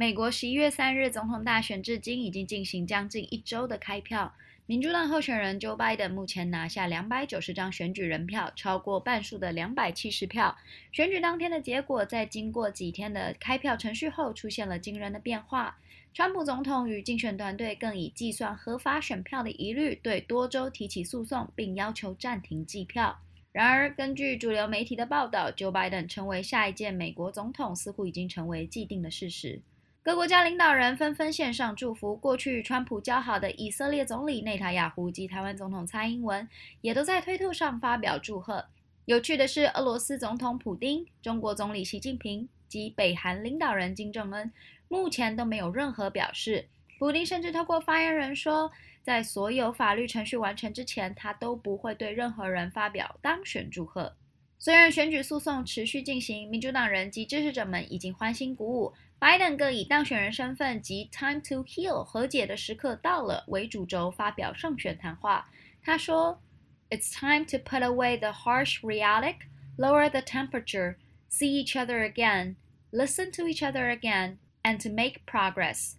美国十一月三日总统大选至今已经进行将近一周的开票，民主党候选人 Joe Biden 目前拿下两百九十张选举人票，超过半数的两百七十票。选举当天的结果，在经过几天的开票程序后，出现了惊人的变化。川普总统与竞选团队更以计算合法选票的疑虑，对多州提起诉讼，并要求暂停计票。然而，根据主流媒体的报道，Joe Biden 成为下一届美国总统似乎已经成为既定的事实。各国家领导人纷纷献上祝福。过去川普交好的以色列总理内塔亚胡及台湾总统蔡英文，也都在推特上发表祝贺。有趣的是，俄罗斯总统普丁、中国总理习近平及北韩领导人金正恩，目前都没有任何表示。普丁甚至透过发言人说，在所有法律程序完成之前，他都不会对任何人发表当选祝贺。虽然选举诉讼持续进行，民主党人及支持者们已经欢欣鼓舞，拜登更以当选人身份及 “time to heal” 和解的时刻到了为主轴发表胜选谈话。他说：“It's time to put away the harsh rhetoric, lower the temperature, see each other again, listen to each other again, and to make progress.”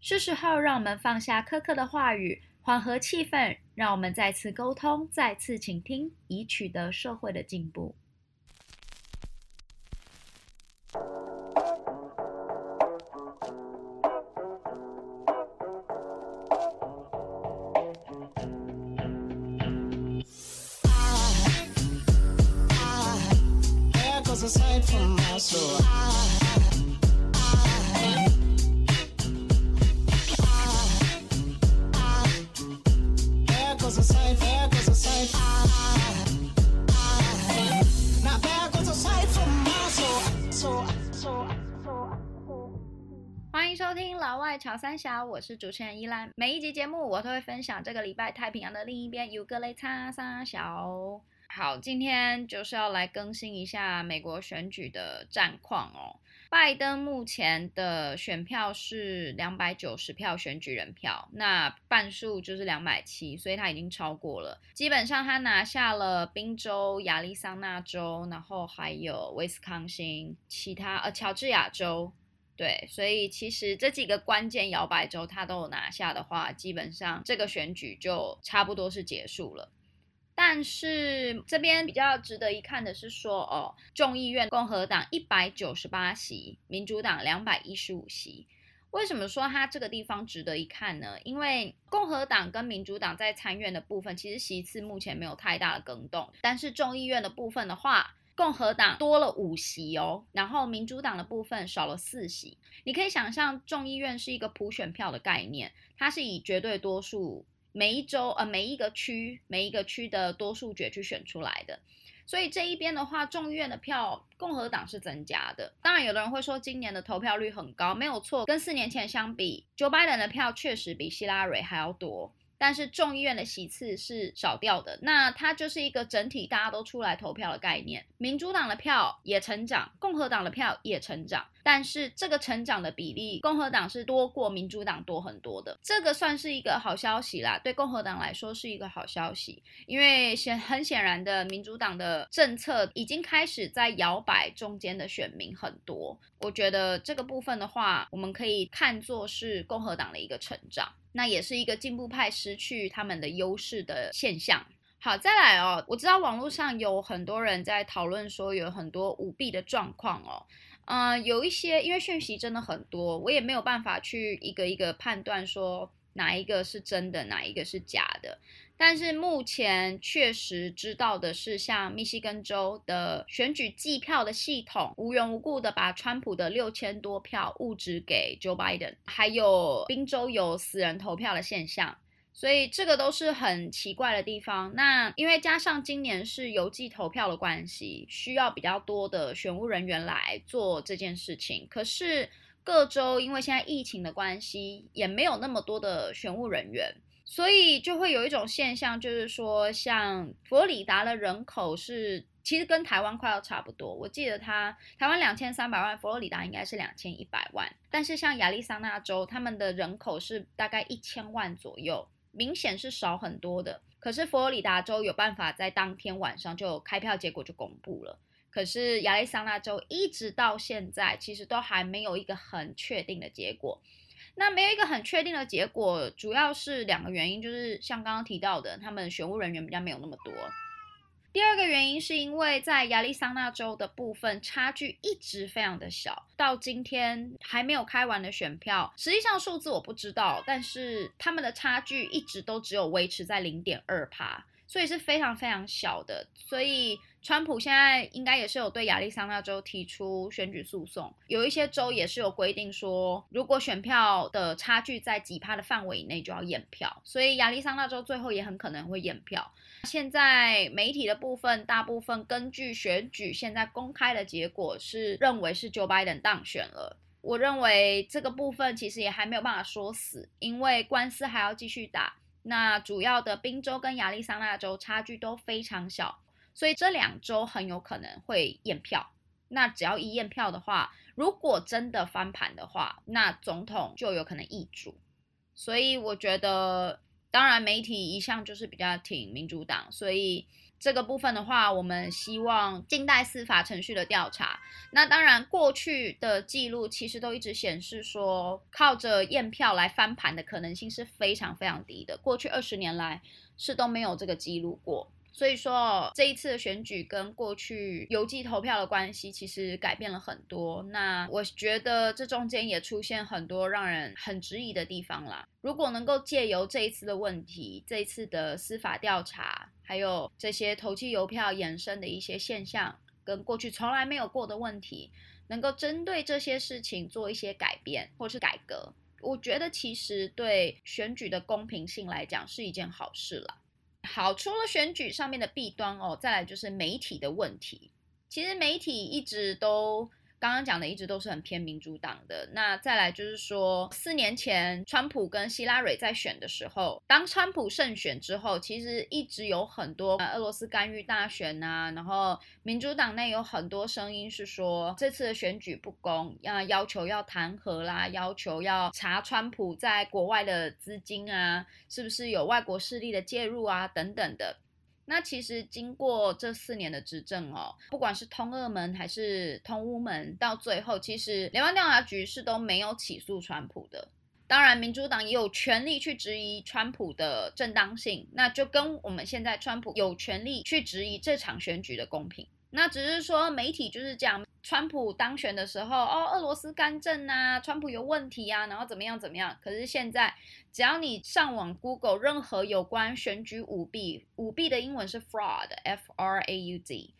是时候让我们放下苛刻的话语，缓和气氛，让我们再次沟通，再次倾听，以取得社会的进步。收听老外炒三小，我是主持人依兰。每一集节目，我都会分享这个礼拜太平洋的另一边有个雷叉三小。好，今天就是要来更新一下美国选举的战况哦。拜登目前的选票是两百九十票选举人票，那半数就是两百七，所以他已经超过了。基本上他拿下了宾州、亚利桑那州，然后还有威斯康星，其他呃乔治亚州。对，所以其实这几个关键摇摆州他都有拿下的话，基本上这个选举就差不多是结束了。但是这边比较值得一看的是说，哦，众议院共和党一百九十八席，民主党两百一十五席。为什么说它这个地方值得一看呢？因为共和党跟民主党在参院的部分，其实席次目前没有太大的更动，但是众议院的部分的话，共和党多了五席哦，然后民主党的部分少了四席。你可以想象，众议院是一个普选票的概念，它是以绝对多数，每一州呃每一个区每一个区的多数决去选出来的。所以这一边的话，众议院的票共和党是增加的。当然，有的人会说今年的投票率很高，没有错，跟四年前相比，Joe Biden 的票确实比希拉蕊还要多。但是众议院的席次是少掉的，那它就是一个整体大家都出来投票的概念。民主党的票也成长，共和党的票也成长，但是这个成长的比例，共和党是多过民主党多很多的，这个算是一个好消息啦。对共和党来说是一个好消息，因为显很显然的，民主党的政策已经开始在摇摆中间的选民很多。我觉得这个部分的话，我们可以看作是共和党的一个成长。那也是一个进步派失去他们的优势的现象。好，再来哦，我知道网络上有很多人在讨论说有很多舞弊的状况哦，嗯、有一些因为讯息真的很多，我也没有办法去一个一个判断说哪一个是真的，哪一个是假的。但是目前确实知道的是，像密西根州的选举计票的系统无缘无故的把川普的六千多票误植给 Joe Biden，还有宾州有死人投票的现象，所以这个都是很奇怪的地方。那因为加上今年是邮寄投票的关系，需要比较多的选务人员来做这件事情。可是各州因为现在疫情的关系，也没有那么多的选务人员。所以就会有一种现象，就是说，像佛罗里达的人口是其实跟台湾快要差不多。我记得他台湾两千三百万，佛罗里达应该是两千一百万。但是像亚利桑那州，他们的人口是大概一千万左右，明显是少很多的。可是佛罗里达州有办法在当天晚上就开票结果就公布了。可是亚利桑那州一直到现在，其实都还没有一个很确定的结果。那没有一个很确定的结果，主要是两个原因，就是像刚刚提到的，他们选务人员比较没有那么多。第二个原因是因为在亚利桑那州的部分差距一直非常的小，到今天还没有开完的选票，实际上数字我不知道，但是他们的差距一直都只有维持在零点二趴。所以是非常非常小的，所以川普现在应该也是有对亚利桑那州提出选举诉讼，有一些州也是有规定说，如果选票的差距在几趴的范围以内就要验票，所以亚利桑那州最后也很可能会验票。现在媒体的部分，大部分根据选举现在公开的结果是认为是 Joe Biden 当选了。我认为这个部分其实也还没有办法说死，因为官司还要继续打。那主要的宾州跟亚利桑那州差距都非常小，所以这两周很有可能会验票。那只要一验票的话，如果真的翻盘的话，那总统就有可能易主。所以我觉得，当然媒体一向就是比较挺民主党，所以。这个部分的话，我们希望静待司法程序的调查。那当然，过去的记录其实都一直显示说，靠着验票来翻盘的可能性是非常非常低的。过去二十年来是都没有这个记录过。所以说，这一次的选举跟过去邮寄投票的关系其实改变了很多。那我觉得这中间也出现很多让人很质疑的地方啦。如果能够借由这一次的问题、这一次的司法调查，还有这些投寄邮票衍生的一些现象，跟过去从来没有过的问题，能够针对这些事情做一些改变或是改革，我觉得其实对选举的公平性来讲是一件好事了。好，除了选举上面的弊端哦，再来就是媒体的问题。其实媒体一直都。刚刚讲的一直都是很偏民主党的。那再来就是说，四年前川普跟希拉蕊在选的时候，当川普胜选之后，其实一直有很多俄罗斯干预大选啊，然后民主党内有很多声音是说这次的选举不公，要要求要弹劾啦，要求要查川普在国外的资金啊，是不是有外国势力的介入啊，等等的。那其实经过这四年的执政哦，不管是通俄门还是通乌门，到最后其实联邦调查局是都没有起诉川普的。当然，民主党也有权利去质疑川普的正当性，那就跟我们现在川普有权利去质疑这场选举的公平。那只是说媒体就是这样，川普当选的时候，哦，俄罗斯干政啊，川普有问题啊，然后怎么样怎么样。可是现在，只要你上网 Google 任何有关选举舞弊，舞弊的英文是 fraud，F R A U D，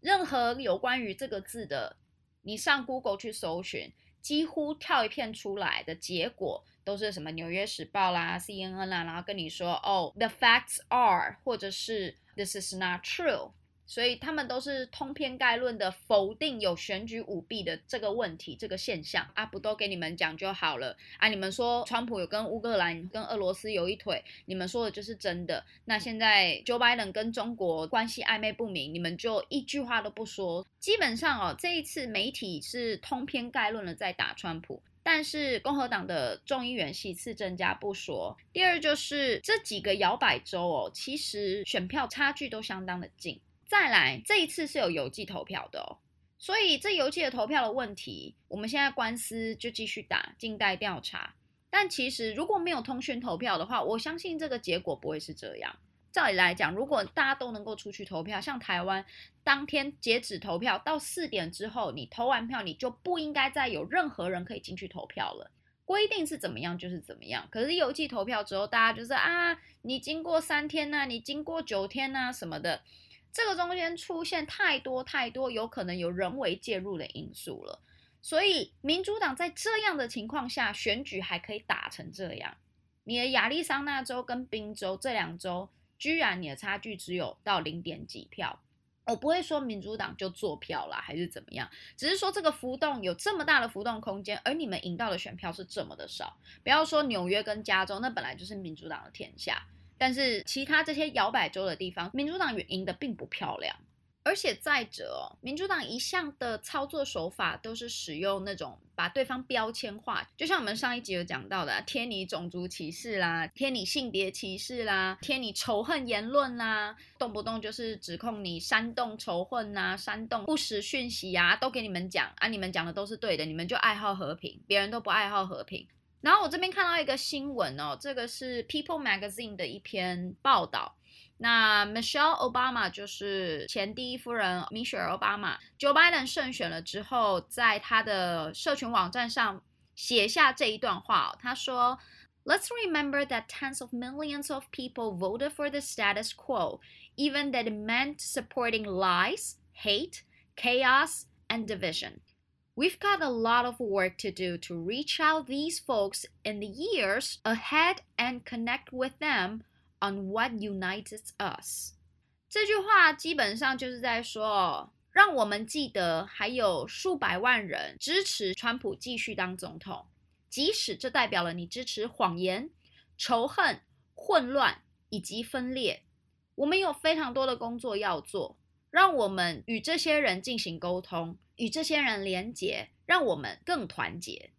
任何有关于这个字的，你上 Google 去搜寻，几乎跳一片出来的结果都是什么《纽约时报》啦、CNN 啦，然后跟你说，哦，the facts are，或者是 this is not true。所以他们都是通篇概论的否定有选举舞弊的这个问题、这个现象啊，不都给你们讲就好了啊？你们说川普有跟乌克兰、跟俄罗斯有一腿，你们说的就是真的。那现在 Joe Biden 跟中国关系暧昧不明，你们就一句话都不说。基本上哦，这一次媒体是通篇概论的在打川普，但是共和党的众议员席次增加不说。第二就是这几个摇摆州哦，其实选票差距都相当的近。再来，这一次是有邮寄投票的哦，所以这邮寄的投票的问题，我们现在官司就继续打，静待调查。但其实如果没有通讯投票的话，我相信这个结果不会是这样。照理来讲，如果大家都能够出去投票，像台湾当天截止投票到四点之后，你投完票，你就不应该再有任何人可以进去投票了。规定是怎么样就是怎么样。可是邮寄投票之后，大家就是啊，你经过三天呐，你经过九天呐什么的。这个中间出现太多太多有可能有人为介入的因素了，所以民主党在这样的情况下选举还可以打成这样。你的亚利桑那州跟宾州这两州，居然你的差距只有到零点几票，我不会说民主党就做票啦，还是怎么样，只是说这个浮动有这么大的浮动空间，而你们赢到的选票是这么的少。不要说纽约跟加州，那本来就是民主党的天下。但是其他这些摇摆州的地方，民主党赢得并不漂亮，而且再者哦，民主党一向的操作手法都是使用那种把对方标签化，就像我们上一集有讲到的，贴你种族歧视啦，贴你性别歧视啦，贴你仇恨言论啦，动不动就是指控你煽动仇恨呐，煽动不实讯息啊，都给你们讲啊，你们讲的都是对的，你们就爱好和平，别人都不爱好和平。然后我这边看到一个新闻哦，这个是 People Magazine 的一篇报道。那 Michelle Obama 就是前第一夫人 Michelle Obama，Joe Biden 胜选了之后，在他的社群网站上写下这一段话哦，他说：“Let's remember that tens of millions of people voted for the status quo, even that it meant supporting lies, hate, chaos, and division. We've got a lot of work to do to reach out these folks in the years ahead and connect with them.” On what unites us？这句话基本上就是在说，让我们记得还有数百万人支持川普继续当总统，即使这代表了你支持谎言、仇恨、混乱以及分裂。我们有非常多的工作要做，让我们与这些人进行沟通，与这些人连结，让我们更团结。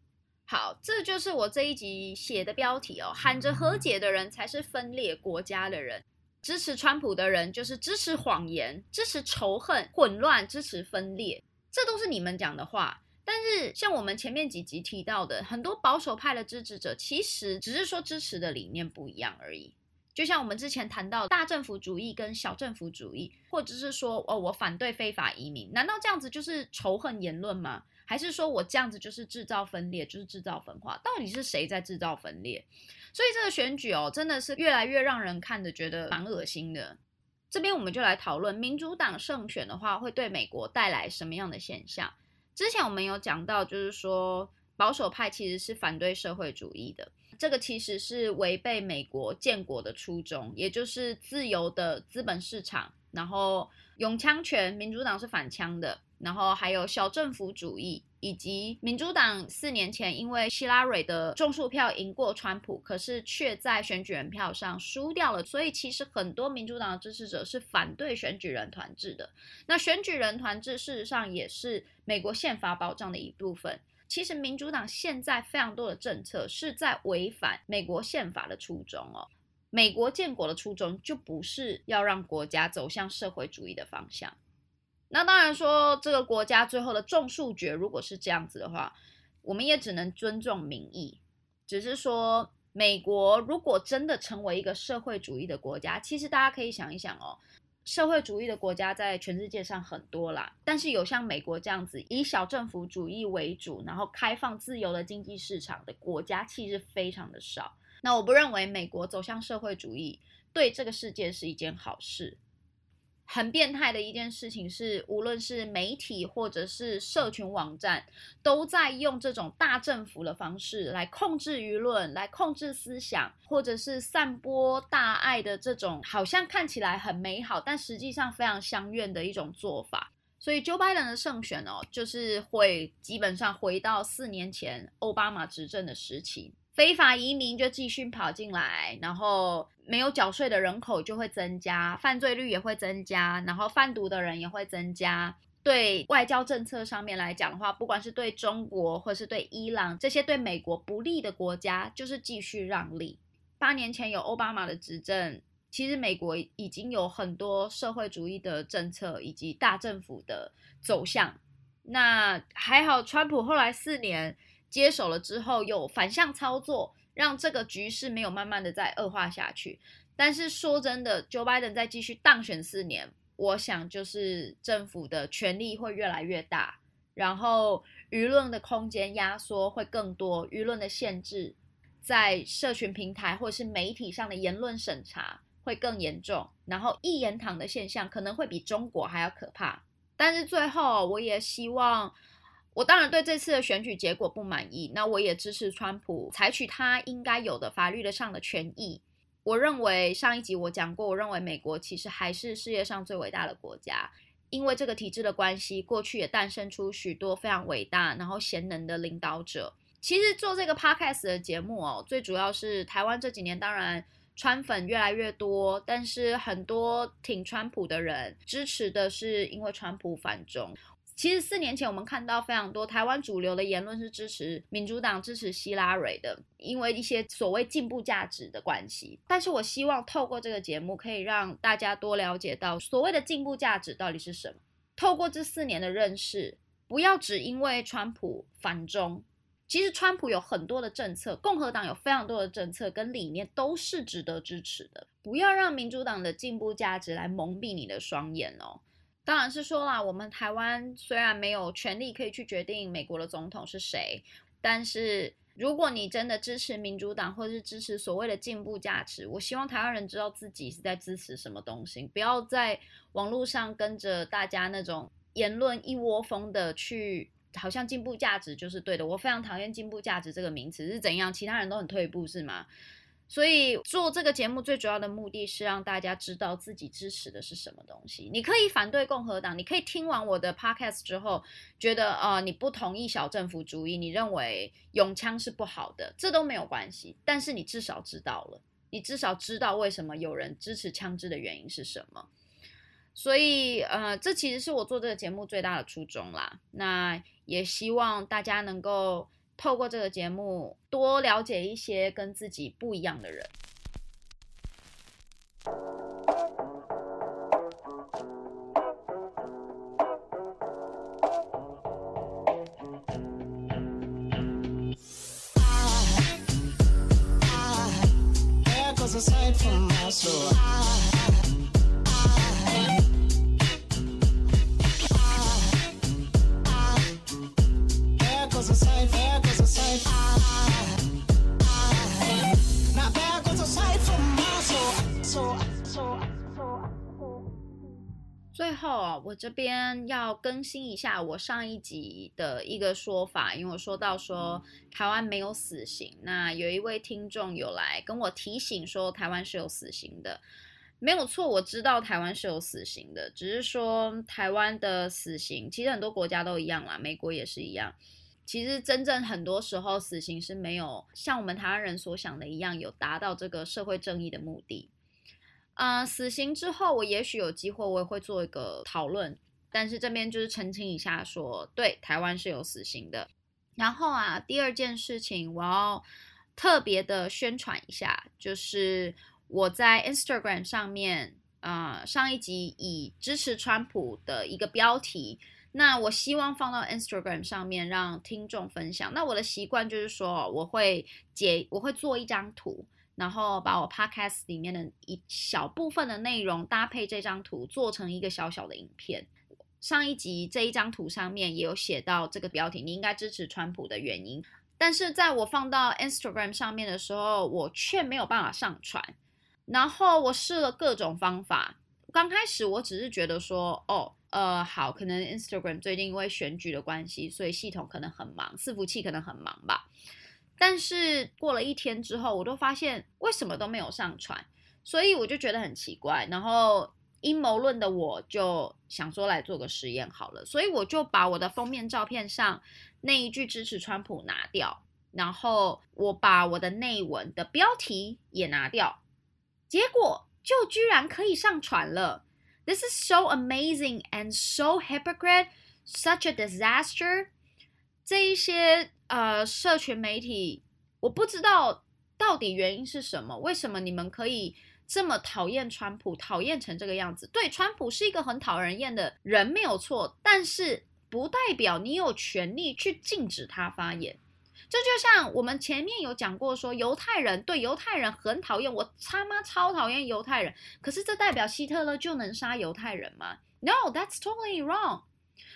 好，这就是我这一集写的标题哦。喊着和解的人才是分裂国家的人，支持川普的人就是支持谎言、支持仇恨、混乱、支持分裂，这都是你们讲的话。但是像我们前面几集提到的，很多保守派的支持者其实只是说支持的理念不一样而已。就像我们之前谈到大政府主义跟小政府主义，或者是说哦，我反对非法移民，难道这样子就是仇恨言论吗？还是说我这样子就是制造分裂，就是制造分化？到底是谁在制造分裂？所以这个选举哦，真的是越来越让人看得觉得蛮恶心的。这边我们就来讨论，民主党胜选的话，会对美国带来什么样的现象？之前我们有讲到，就是说保守派其实是反对社会主义的，这个其实是违背美国建国的初衷，也就是自由的资本市场，然后永枪权，民主党是反枪的。然后还有小政府主义，以及民主党四年前因为希拉蕊的众数票赢过川普，可是却在选举人票上输掉了。所以其实很多民主党的支持者是反对选举人团制的。那选举人团制事实上也是美国宪法保障的一部分。其实民主党现在非常多的政策是在违反美国宪法的初衷哦。美国建国的初衷就不是要让国家走向社会主义的方向。那当然说，这个国家最后的众数决如果是这样子的话，我们也只能尊重民意。只是说，美国如果真的成为一个社会主义的国家，其实大家可以想一想哦，社会主义的国家在全世界上很多啦，但是有像美国这样子以小政府主义为主，然后开放自由的经济市场的国家，其实非常的少。那我不认为美国走向社会主义对这个世界是一件好事。很变态的一件事情是，无论是媒体或者是社群网站，都在用这种大政府的方式来控制舆论，来控制思想，或者是散播大爱的这种，好像看起来很美好，但实际上非常相怨的一种做法。所以，Joe Biden 的胜选哦，就是会基本上回到四年前奥巴马执政的时期。非法移民就继续跑进来，然后没有缴税的人口就会增加，犯罪率也会增加，然后贩毒的人也会增加。对外交政策上面来讲的话，不管是对中国或是对伊朗这些对美国不利的国家，就是继续让利。八年前有奥巴马的执政，其实美国已经有很多社会主义的政策以及大政府的走向。那还好，川普后来四年。接手了之后，有反向操作，让这个局势没有慢慢的再恶化下去。但是说真的，Joe Biden 再继续当选四年，我想就是政府的权力会越来越大，然后舆论的空间压缩会更多，舆论的限制在社群平台或是媒体上的言论审查会更严重，然后一言堂的现象可能会比中国还要可怕。但是最后，我也希望。我当然对这次的选举结果不满意，那我也支持川普采取他应该有的法律的上的权益。我认为上一集我讲过，我认为美国其实还是世界上最伟大的国家，因为这个体制的关系，过去也诞生出许多非常伟大然后贤能的领导者。其实做这个 podcast 的节目哦，最主要是台湾这几年当然川粉越来越多，但是很多挺川普的人支持的是因为川普反中。其实四年前我们看到非常多台湾主流的言论是支持民主党、支持希拉蕊的，因为一些所谓进步价值的关系。但是我希望透过这个节目，可以让大家多了解到所谓的进步价值到底是什么。透过这四年的认识，不要只因为川普反中，其实川普有很多的政策，共和党有非常多的政策跟理念都是值得支持的。不要让民主党的进步价值来蒙蔽你的双眼哦。当然是说啦，我们台湾虽然没有权利可以去决定美国的总统是谁，但是如果你真的支持民主党或者是支持所谓的进步价值，我希望台湾人知道自己是在支持什么东西，不要在网络上跟着大家那种言论一窝蜂的去，好像进步价值就是对的。我非常讨厌进步价值这个名词是怎样，其他人都很退步是吗？所以做这个节目最主要的目的是让大家知道自己支持的是什么东西。你可以反对共和党，你可以听完我的 podcast 之后觉得呃你不同意小政府主义，你认为拥枪是不好的，这都没有关系。但是你至少知道了，你至少知道为什么有人支持枪支的原因是什么。所以呃这其实是我做这个节目最大的初衷啦。那也希望大家能够。透过这个节目，多了解一些跟自己不一样的人。啊，我这边要更新一下我上一集的一个说法，因为我说到说台湾没有死刑，那有一位听众有来跟我提醒说台湾是有死刑的，没有错，我知道台湾是有死刑的，只是说台湾的死刑其实很多国家都一样啦，美国也是一样，其实真正很多时候死刑是没有像我们台湾人所想的一样有达到这个社会正义的目的。呃，死刑之后，我也许有机会，我也会做一个讨论。但是这边就是澄清一下说，说对，台湾是有死刑的。然后啊，第二件事情，我要特别的宣传一下，就是我在 Instagram 上面，啊、呃，上一集以支持川普的一个标题，那我希望放到 Instagram 上面让听众分享。那我的习惯就是说，我会截，我会做一张图。然后把我 podcast 里面的一小部分的内容搭配这张图，做成一个小小的影片。上一集这一张图上面也有写到这个标题，你应该支持川普的原因。但是在我放到 Instagram 上面的时候，我却没有办法上传。然后我试了各种方法。刚开始我只是觉得说，哦，呃，好，可能 Instagram 最近因为选举的关系，所以系统可能很忙，伺服器可能很忙吧。但是过了一天之后，我都发现为什么都没有上传，所以我就觉得很奇怪。然后阴谋论的我就想说来做个实验好了，所以我就把我的封面照片上那一句支持川普拿掉，然后我把我的内文的标题也拿掉，结果就居然可以上传了。This is so amazing and so hypocrite, such a disaster. 这一些。呃，社群媒体，我不知道到底原因是什么？为什么你们可以这么讨厌川普，讨厌成这个样子？对，川普是一个很讨人厌的人，没有错，但是不代表你有权利去禁止他发言。这就像我们前面有讲过说，说犹太人对犹太人很讨厌，我他妈超讨厌犹太人。可是这代表希特勒就能杀犹太人吗？No, that's totally wrong.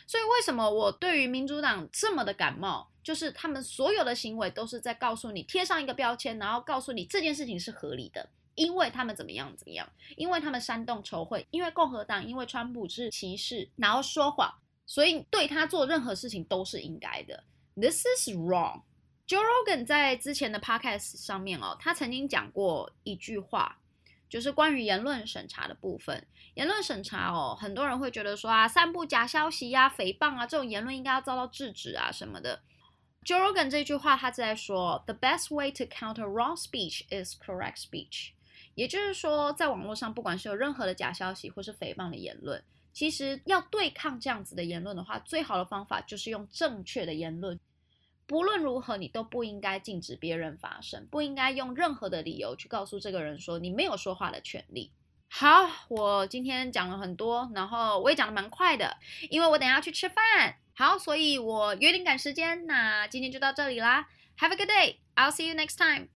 所以为什么我对于民主党这么的感冒？就是他们所有的行为都是在告诉你贴上一个标签，然后告诉你这件事情是合理的，因为他们怎么样怎么样，因为他们煽动仇恨，因为共和党，因为川普是歧视，然后说谎，所以对他做任何事情都是应该的。This is wrong. Joe Rogan 在之前的 podcast 上面哦，他曾经讲过一句话，就是关于言论审查的部分。言论审查哦，很多人会觉得说啊，散布假消息呀、诽谤啊，这种言论应该要遭到制止啊什么的。Joe Rogan 这句话，他在说，The best way to counter wrong speech is correct speech，也就是说，在网络上，不管是有任何的假消息或是诽谤的言论，其实要对抗这样子的言论的话，最好的方法就是用正确的言论。不论如何，你都不应该禁止别人发声，不应该用任何的理由去告诉这个人说你没有说话的权利。好，我今天讲了很多，然后我也讲得蛮快的，因为我等下去吃饭。好，所以我有点赶时间，那今天就到这里啦。Have a good day. I'll see you next time.